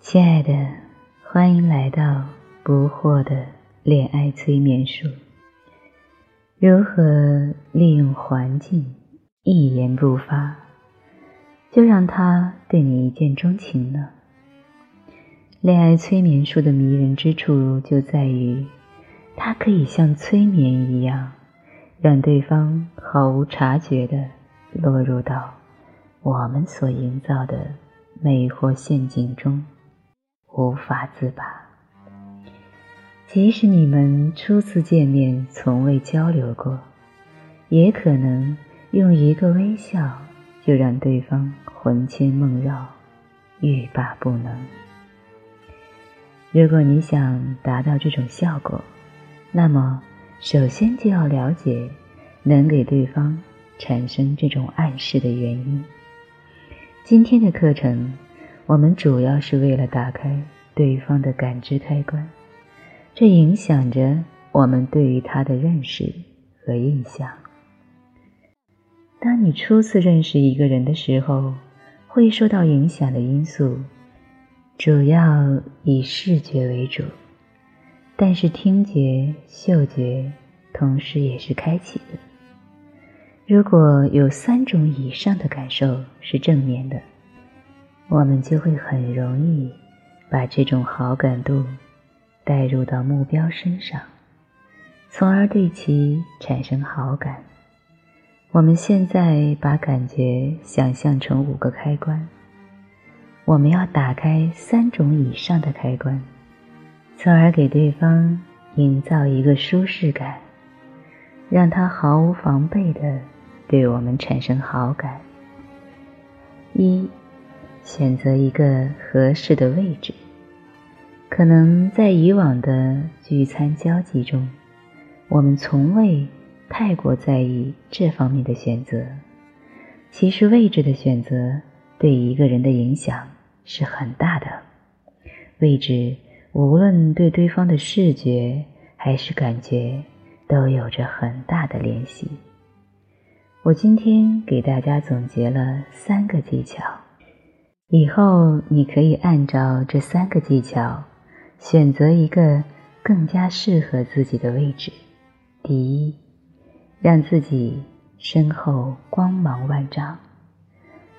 亲爱的，欢迎来到不惑的恋爱催眠术。如何利用环境一言不发，就让他对你一见钟情呢？恋爱催眠术的迷人之处就在于，它可以像催眠一样，让对方毫无察觉地落入到我们所营造的魅惑陷阱中。无法自拔。即使你们初次见面，从未交流过，也可能用一个微笑就让对方魂牵梦绕、欲罢不能。如果你想达到这种效果，那么首先就要了解能给对方产生这种暗示的原因。今天的课程。我们主要是为了打开对方的感知开关，这影响着我们对于他的认识和印象。当你初次认识一个人的时候，会受到影响的因素主要以视觉为主，但是听觉、嗅觉同时也是开启的。如果有三种以上的感受是正面的。我们就会很容易把这种好感度带入到目标身上，从而对其产生好感。我们现在把感觉想象成五个开关，我们要打开三种以上的开关，从而给对方营造一个舒适感，让他毫无防备的对我们产生好感。一。选择一个合适的位置。可能在以往的聚餐交际中，我们从未太过在意这方面的选择。其实，位置的选择对一个人的影响是很大的。位置无论对对方的视觉还是感觉，都有着很大的联系。我今天给大家总结了三个技巧。以后你可以按照这三个技巧，选择一个更加适合自己的位置。第一，让自己身后光芒万丈。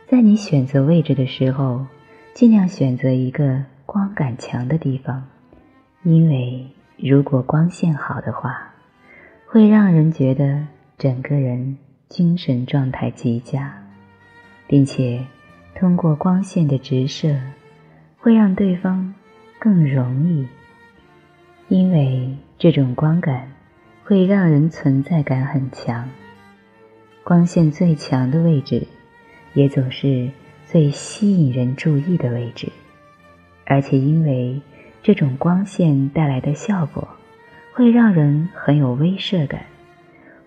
在你选择位置的时候，尽量选择一个光感强的地方，因为如果光线好的话，会让人觉得整个人精神状态极佳，并且。通过光线的直射，会让对方更容易，因为这种光感会让人存在感很强。光线最强的位置，也总是最吸引人注意的位置，而且因为这种光线带来的效果，会让人很有威慑感，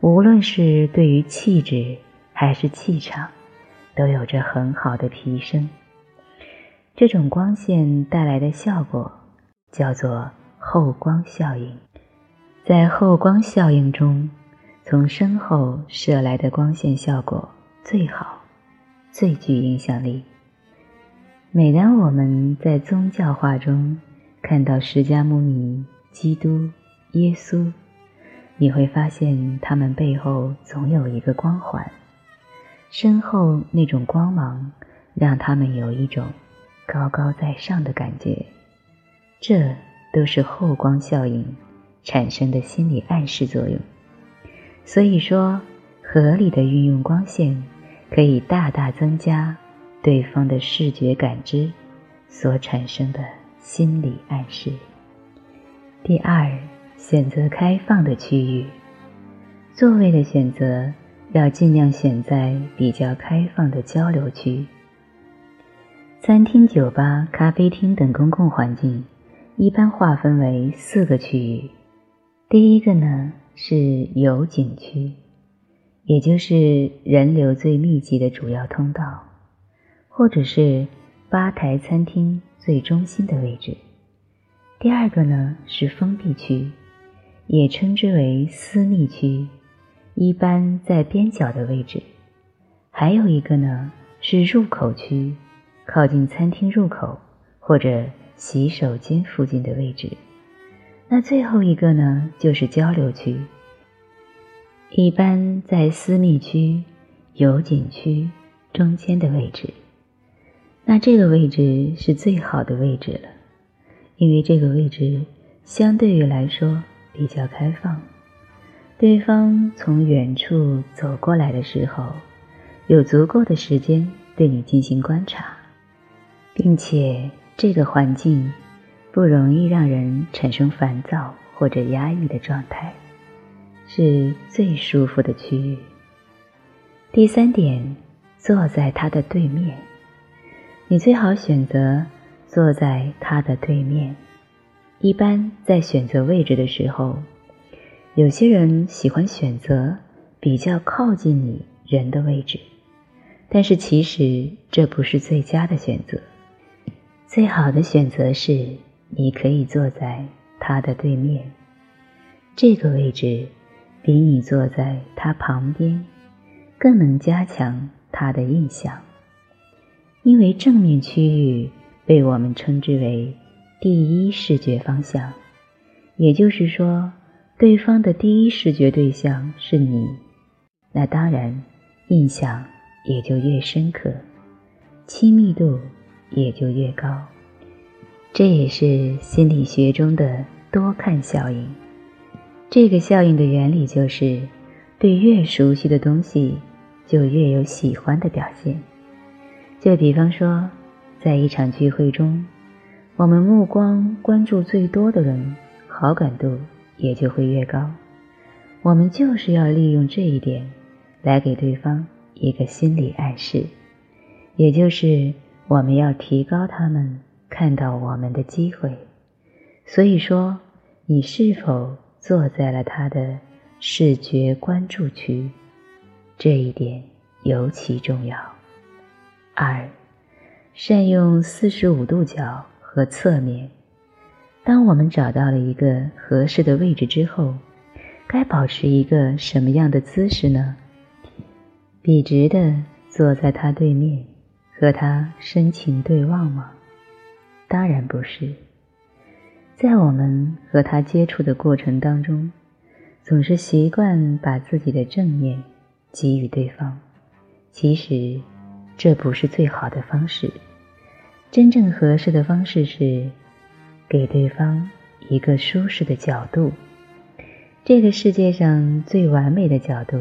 无论是对于气质还是气场。都有着很好的提升。这种光线带来的效果叫做后光效应。在后光效应中，从身后射来的光线效果最好，最具影响力。每当我们在宗教画中看到释迦牟尼、基督、耶稣，你会发现他们背后总有一个光环。身后那种光芒，让他们有一种高高在上的感觉。这都是后光效应产生的心理暗示作用。所以说，合理的运用光线，可以大大增加对方的视觉感知所产生的心理暗示。第二，选择开放的区域，座位的选择。要尽量选在比较开放的交流区，餐厅、酒吧、咖啡厅等公共环境一般划分为四个区域。第一个呢是有景区，也就是人流最密集的主要通道，或者是吧台、餐厅最中心的位置。第二个呢是封闭区，也称之为私密区。一般在边角的位置，还有一个呢是入口区，靠近餐厅入口或者洗手间附近的位置。那最后一个呢，就是交流区，一般在私密区、有景区中间的位置。那这个位置是最好的位置了，因为这个位置相对于来说比较开放。对方从远处走过来的时候，有足够的时间对你进行观察，并且这个环境不容易让人产生烦躁或者压抑的状态，是最舒服的区域。第三点，坐在他的对面，你最好选择坐在他的对面。一般在选择位置的时候。有些人喜欢选择比较靠近你人的位置，但是其实这不是最佳的选择。最好的选择是你可以坐在他的对面，这个位置比你坐在他旁边更能加强他的印象，因为正面区域被我们称之为第一视觉方向，也就是说。对方的第一视觉对象是你，那当然印象也就越深刻，亲密度也就越高。这也是心理学中的多看效应。这个效应的原理就是，对越熟悉的东西，就越有喜欢的表现。就比方说，在一场聚会中，我们目光关注最多的人，好感度。也就会越高。我们就是要利用这一点，来给对方一个心理暗示，也就是我们要提高他们看到我们的机会。所以说，你是否坐在了他的视觉关注区，这一点尤其重要。二，善用四十五度角和侧面。当我们找到了一个合适的位置之后，该保持一个什么样的姿势呢？笔直的坐在他对面，和他深情对望吗？当然不是。在我们和他接触的过程当中，总是习惯把自己的正面给予对方，其实这不是最好的方式。真正合适的方式是。给对方一个舒适的角度。这个世界上最完美的角度，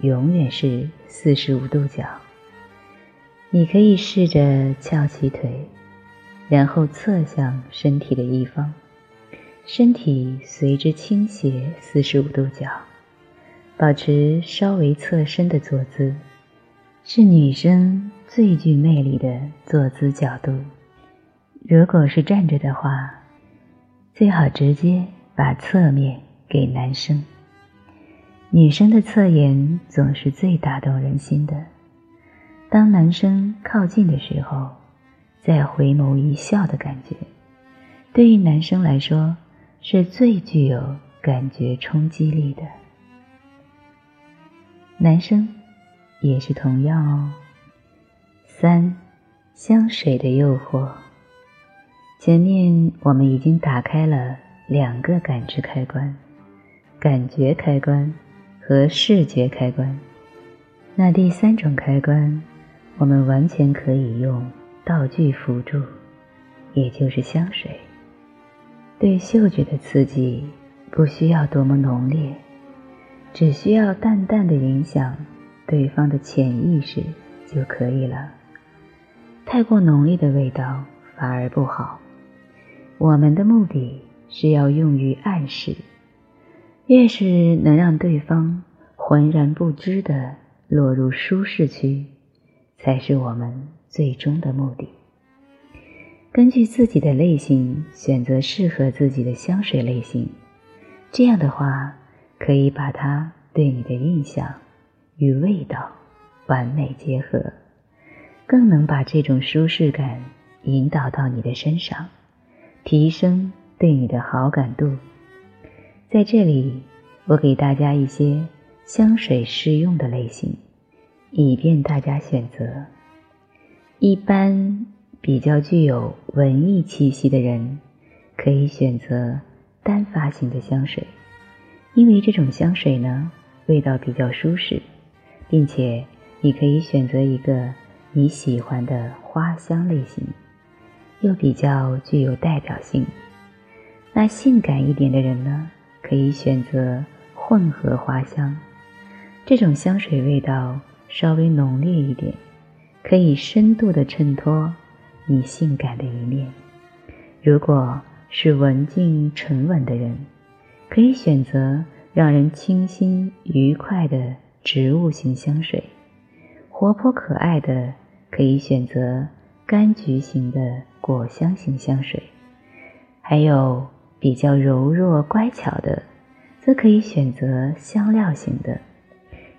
永远是四十五度角。你可以试着翘起腿，然后侧向身体的一方，身体随之倾斜四十五度角，保持稍微侧身的坐姿，是女生最具魅力的坐姿角度。如果是站着的话。最好直接把侧面给男生。女生的侧颜总是最打动人心的。当男生靠近的时候，再回眸一笑的感觉，对于男生来说是最具有感觉冲击力的。男生也是同样哦。三，香水的诱惑。前面我们已经打开了两个感知开关，感觉开关和视觉开关。那第三种开关，我们完全可以用道具辅助，也就是香水。对嗅觉的刺激不需要多么浓烈，只需要淡淡的影响对方的潜意识就可以了。太过浓烈的味道反而不好。我们的目的是要用于暗示，越是能让对方浑然不知的落入舒适区，才是我们最终的目的。根据自己的类型选择适合自己的香水类型，这样的话可以把它对你的印象与味道完美结合，更能把这种舒适感引导到你的身上。提升对你的好感度，在这里，我给大家一些香水适用的类型，以便大家选择。一般比较具有文艺气息的人，可以选择单发型的香水，因为这种香水呢，味道比较舒适，并且你可以选择一个你喜欢的花香类型，又比较具有代表性。那性感一点的人呢，可以选择混合花香，这种香水味道稍微浓烈一点。可以深度的衬托你性感的一面。如果是文静沉稳的人，可以选择让人清新愉快的植物型香水；活泼可爱的可以选择柑橘型的果香型香水；还有比较柔弱乖巧的，则可以选择香料型的，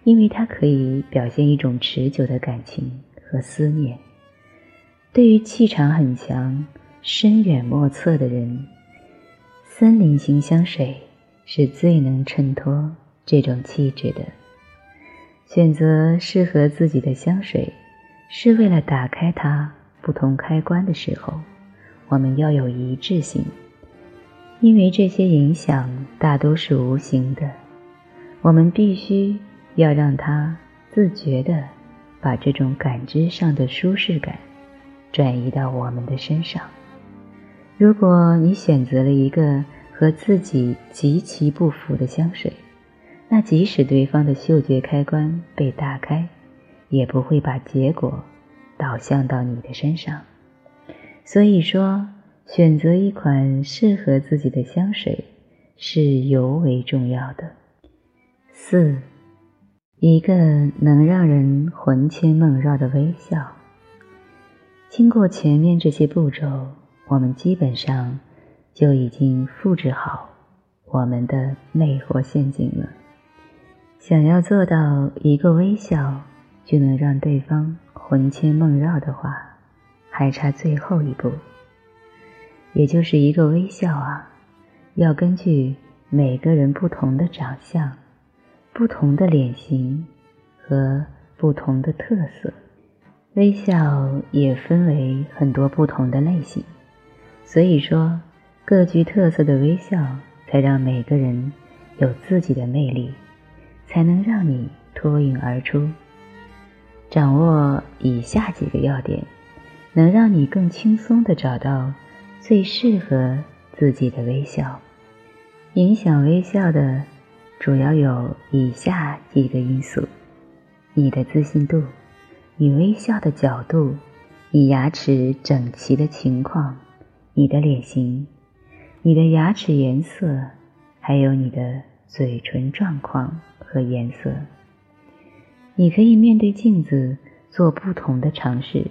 因为它可以表现一种持久的感情。和思念，对于气场很强、深远莫测的人，森林型香水是最能衬托这种气质的。选择适合自己的香水，是为了打开它不同开关的时候，我们要有一致性，因为这些影响大多是无形的，我们必须要让它自觉的。把这种感知上的舒适感转移到我们的身上。如果你选择了一个和自己极其不符的香水，那即使对方的嗅觉开关被打开，也不会把结果导向到你的身上。所以说，选择一款适合自己的香水是尤为重要的。四。一个能让人魂牵梦绕的微笑。经过前面这些步骤，我们基本上就已经复制好我们的魅惑陷阱了。想要做到一个微笑就能让对方魂牵梦绕的话，还差最后一步，也就是一个微笑啊，要根据每个人不同的长相。不同的脸型和不同的特色，微笑也分为很多不同的类型。所以说，各具特色的微笑，才让每个人有自己的魅力，才能让你脱颖而出。掌握以下几个要点，能让你更轻松地找到最适合自己的微笑。影响微笑的。主要有以下几个因素：你的自信度、你微笑的角度、你牙齿整齐的情况、你的脸型、你的牙齿颜色，还有你的嘴唇状况和颜色。你可以面对镜子做不同的尝试，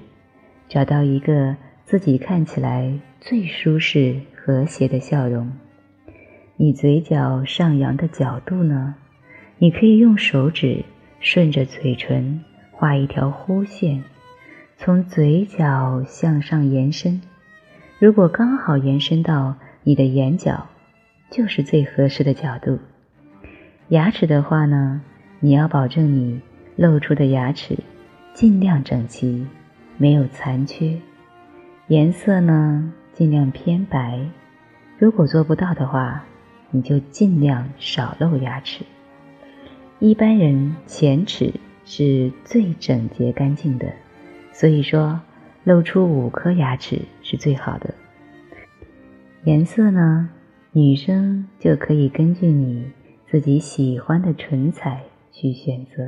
找到一个自己看起来最舒适、和谐的笑容。你嘴角上扬的角度呢？你可以用手指顺着嘴唇画一条弧线，从嘴角向上延伸。如果刚好延伸到你的眼角，就是最合适的角度。牙齿的话呢，你要保证你露出的牙齿尽量整齐，没有残缺。颜色呢，尽量偏白。如果做不到的话，你就尽量少露牙齿。一般人前齿是最整洁干净的，所以说露出五颗牙齿是最好的。颜色呢，女生就可以根据你自己喜欢的唇彩去选择。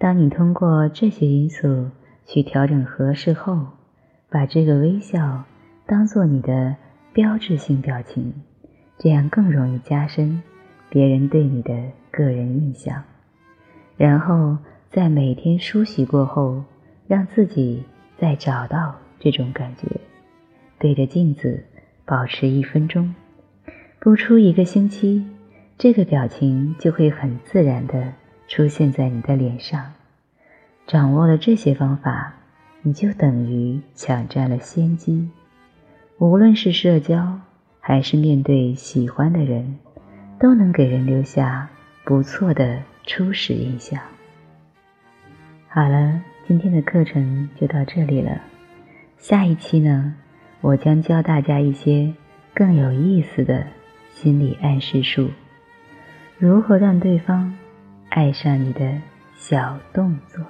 当你通过这些因素去调整合适后，把这个微笑当做你的标志性表情。这样更容易加深别人对你的个人印象，然后在每天梳洗过后，让自己再找到这种感觉，对着镜子保持一分钟，不出一个星期，这个表情就会很自然的出现在你的脸上。掌握了这些方法，你就等于抢占了先机，无论是社交。还是面对喜欢的人，都能给人留下不错的初始印象。好了。今天的课程就到这里了。下一期呢，我将教大家一些更有意思的心理暗示术，如何让对方爱上你的小动作。